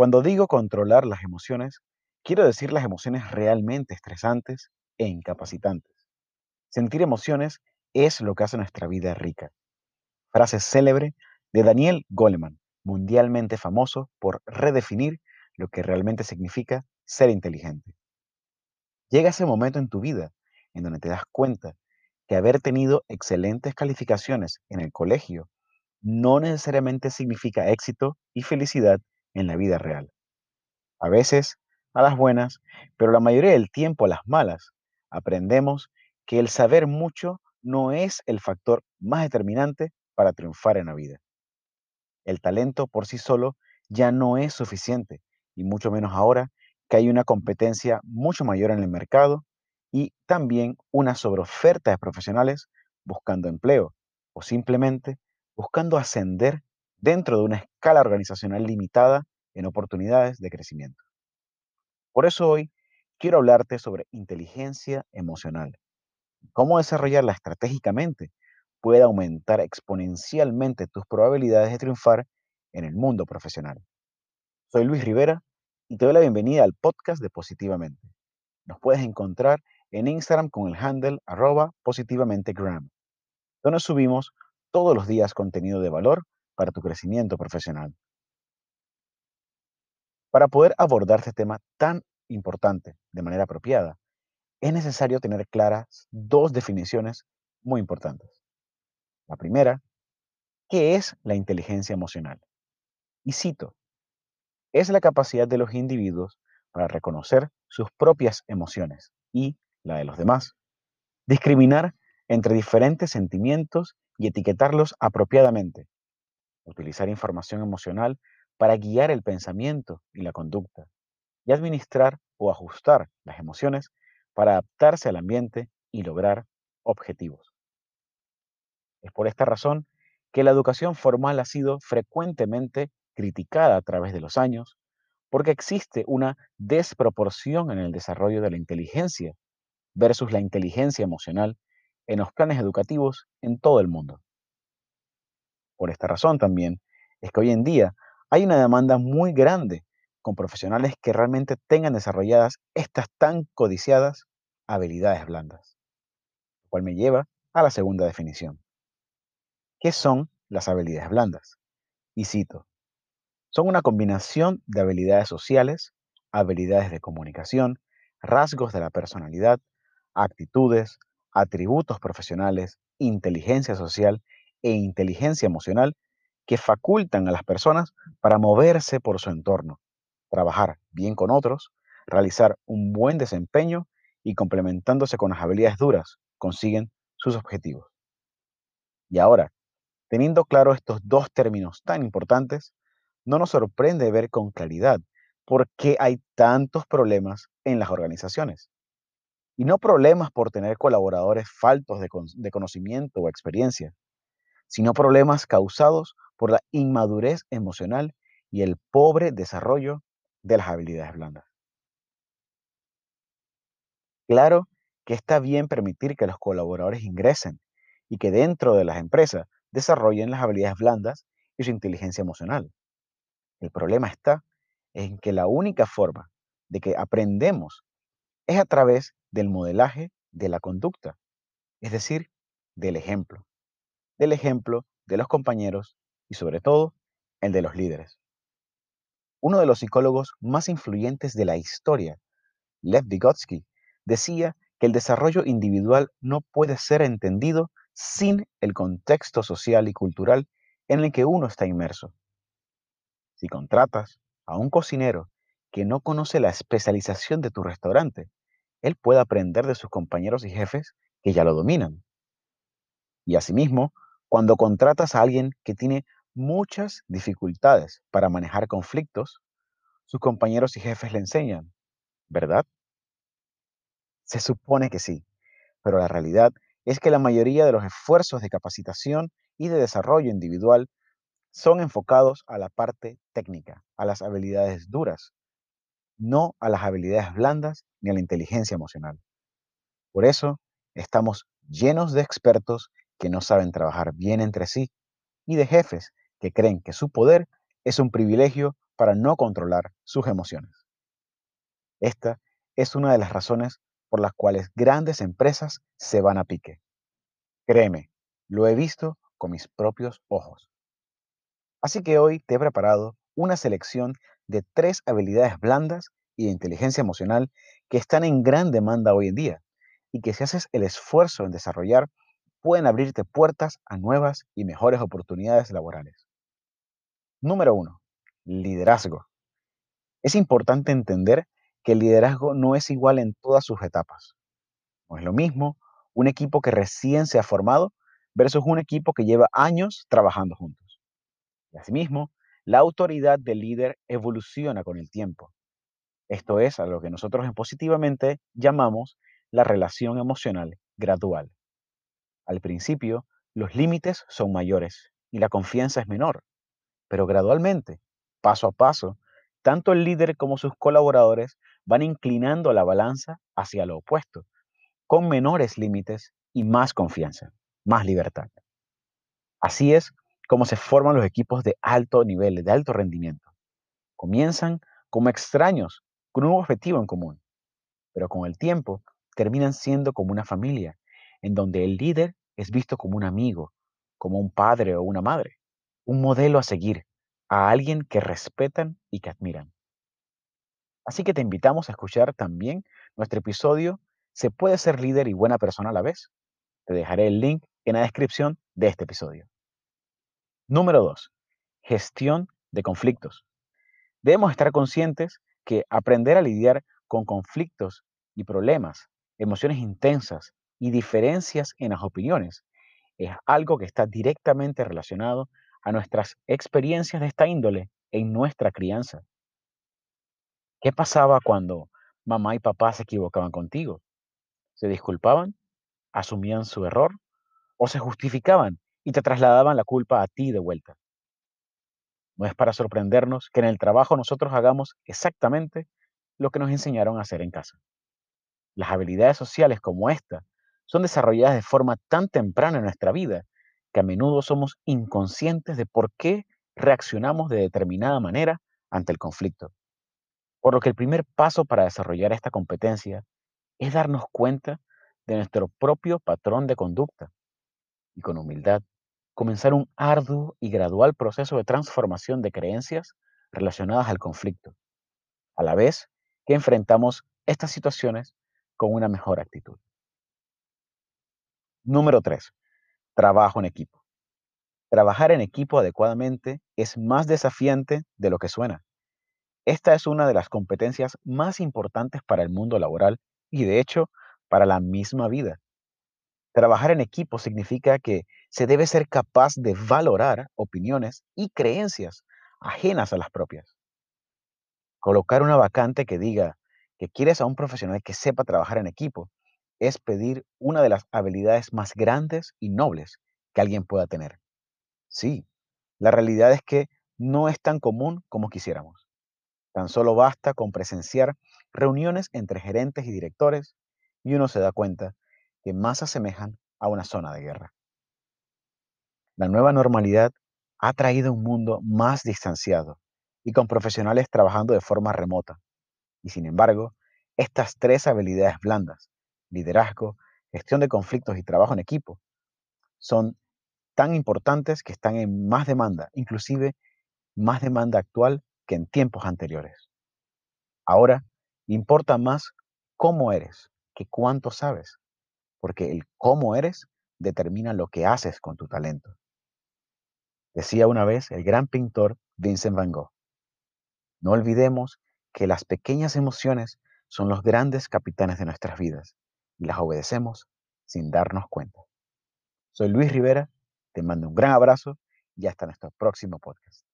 Cuando digo controlar las emociones, quiero decir las emociones realmente estresantes e incapacitantes. Sentir emociones es lo que hace nuestra vida rica. Frase célebre de Daniel Goleman, mundialmente famoso por redefinir lo que realmente significa ser inteligente. Llega ese momento en tu vida en donde te das cuenta que haber tenido excelentes calificaciones en el colegio no necesariamente significa éxito y felicidad en la vida real. A veces, a las buenas, pero la mayoría del tiempo a las malas, aprendemos que el saber mucho no es el factor más determinante para triunfar en la vida. El talento por sí solo ya no es suficiente, y mucho menos ahora que hay una competencia mucho mayor en el mercado y también una sobreoferta de profesionales buscando empleo o simplemente buscando ascender dentro de una escala organizacional limitada en oportunidades de crecimiento. Por eso hoy quiero hablarte sobre inteligencia emocional, cómo desarrollarla estratégicamente puede aumentar exponencialmente tus probabilidades de triunfar en el mundo profesional. Soy Luis Rivera y te doy la bienvenida al podcast de Positivamente. Nos puedes encontrar en Instagram con el handle arroba positivamentegram, donde subimos todos los días contenido de valor para tu crecimiento profesional. Para poder abordar este tema tan importante de manera apropiada, es necesario tener claras dos definiciones muy importantes. La primera, ¿qué es la inteligencia emocional? Y cito, es la capacidad de los individuos para reconocer sus propias emociones y la de los demás, discriminar entre diferentes sentimientos y etiquetarlos apropiadamente, utilizar información emocional para guiar el pensamiento y la conducta, y administrar o ajustar las emociones para adaptarse al ambiente y lograr objetivos. Es por esta razón que la educación formal ha sido frecuentemente criticada a través de los años, porque existe una desproporción en el desarrollo de la inteligencia versus la inteligencia emocional en los planes educativos en todo el mundo. Por esta razón también es que hoy en día hay una demanda muy grande con profesionales que realmente tengan desarrolladas estas tan codiciadas habilidades blandas, lo cual me lleva a la segunda definición. ¿Qué son las habilidades blandas? Y cito, son una combinación de habilidades sociales, habilidades de comunicación, rasgos de la personalidad, actitudes, atributos profesionales, inteligencia social e inteligencia emocional que facultan a las personas para moverse por su entorno, trabajar bien con otros, realizar un buen desempeño y complementándose con las habilidades duras, consiguen sus objetivos. Y ahora, Teniendo claro estos dos términos tan importantes, no nos sorprende ver con claridad por qué hay tantos problemas en las organizaciones. Y no problemas por tener colaboradores faltos de, de conocimiento o experiencia, sino problemas causados por la inmadurez emocional y el pobre desarrollo de las habilidades blandas. Claro que está bien permitir que los colaboradores ingresen y que dentro de las empresas desarrollen las habilidades blandas y su inteligencia emocional. El problema está en que la única forma de que aprendemos es a través del modelaje de la conducta, es decir, del ejemplo, del ejemplo de los compañeros y sobre todo el de los líderes. Uno de los psicólogos más influyentes de la historia, Lev Vygotsky, decía que el desarrollo individual no puede ser entendido sin el contexto social y cultural en el que uno está inmerso. Si contratas a un cocinero que no conoce la especialización de tu restaurante, él puede aprender de sus compañeros y jefes que ya lo dominan. Y asimismo, cuando contratas a alguien que tiene muchas dificultades para manejar conflictos, sus compañeros y jefes le enseñan, ¿verdad? Se supone que sí, pero la realidad es que la mayoría de los esfuerzos de capacitación y de desarrollo individual son enfocados a la parte técnica, a las habilidades duras, no a las habilidades blandas ni a la inteligencia emocional. Por eso estamos llenos de expertos que no saben trabajar bien entre sí y de jefes que creen que su poder es un privilegio para no controlar sus emociones. Esta es una de las razones por las cuales grandes empresas se van a pique. Créeme, lo he visto con mis propios ojos. Así que hoy te he preparado una selección de tres habilidades blandas y de inteligencia emocional que están en gran demanda hoy en día y que si haces el esfuerzo en desarrollar, pueden abrirte puertas a nuevas y mejores oportunidades laborales. Número uno, liderazgo. Es importante entender que el liderazgo no es igual en todas sus etapas. No es lo mismo un equipo que recién se ha formado versus un equipo que lleva años trabajando juntos. Y asimismo, la autoridad del líder evoluciona con el tiempo. Esto es a lo que nosotros en positivamente llamamos la relación emocional gradual. Al principio, los límites son mayores y la confianza es menor, pero gradualmente, paso a paso, tanto el líder como sus colaboradores van inclinando la balanza hacia lo opuesto, con menores límites y más confianza, más libertad. Así es como se forman los equipos de alto nivel, de alto rendimiento. Comienzan como extraños, con un objetivo en común, pero con el tiempo terminan siendo como una familia, en donde el líder es visto como un amigo, como un padre o una madre, un modelo a seguir, a alguien que respetan y que admiran. Así que te invitamos a escuchar también nuestro episodio ¿Se puede ser líder y buena persona a la vez? Te dejaré el link en la descripción de este episodio. Número 2. Gestión de conflictos. Debemos estar conscientes que aprender a lidiar con conflictos y problemas, emociones intensas y diferencias en las opiniones es algo que está directamente relacionado a nuestras experiencias de esta índole en nuestra crianza. ¿Qué pasaba cuando mamá y papá se equivocaban contigo? ¿Se disculpaban? ¿Asumían su error? ¿O se justificaban y te trasladaban la culpa a ti de vuelta? No es para sorprendernos que en el trabajo nosotros hagamos exactamente lo que nos enseñaron a hacer en casa. Las habilidades sociales como esta son desarrolladas de forma tan temprana en nuestra vida que a menudo somos inconscientes de por qué reaccionamos de determinada manera ante el conflicto. Por lo que el primer paso para desarrollar esta competencia es darnos cuenta de nuestro propio patrón de conducta y con humildad comenzar un arduo y gradual proceso de transformación de creencias relacionadas al conflicto, a la vez que enfrentamos estas situaciones con una mejor actitud. Número 3. Trabajo en equipo. Trabajar en equipo adecuadamente es más desafiante de lo que suena. Esta es una de las competencias más importantes para el mundo laboral y de hecho para la misma vida. Trabajar en equipo significa que se debe ser capaz de valorar opiniones y creencias ajenas a las propias. Colocar una vacante que diga que quieres a un profesional que sepa trabajar en equipo es pedir una de las habilidades más grandes y nobles que alguien pueda tener. Sí, la realidad es que no es tan común como quisiéramos. Tan solo basta con presenciar reuniones entre gerentes y directores y uno se da cuenta que más asemejan a una zona de guerra. La nueva normalidad ha traído un mundo más distanciado y con profesionales trabajando de forma remota. Y sin embargo, estas tres habilidades blandas, liderazgo, gestión de conflictos y trabajo en equipo, son tan importantes que están en más demanda, inclusive más demanda actual que en tiempos anteriores. Ahora, importa más cómo eres que cuánto sabes, porque el cómo eres determina lo que haces con tu talento. Decía una vez el gran pintor Vincent van Gogh, no olvidemos que las pequeñas emociones son los grandes capitanes de nuestras vidas y las obedecemos sin darnos cuenta. Soy Luis Rivera, te mando un gran abrazo y hasta nuestro próximo podcast.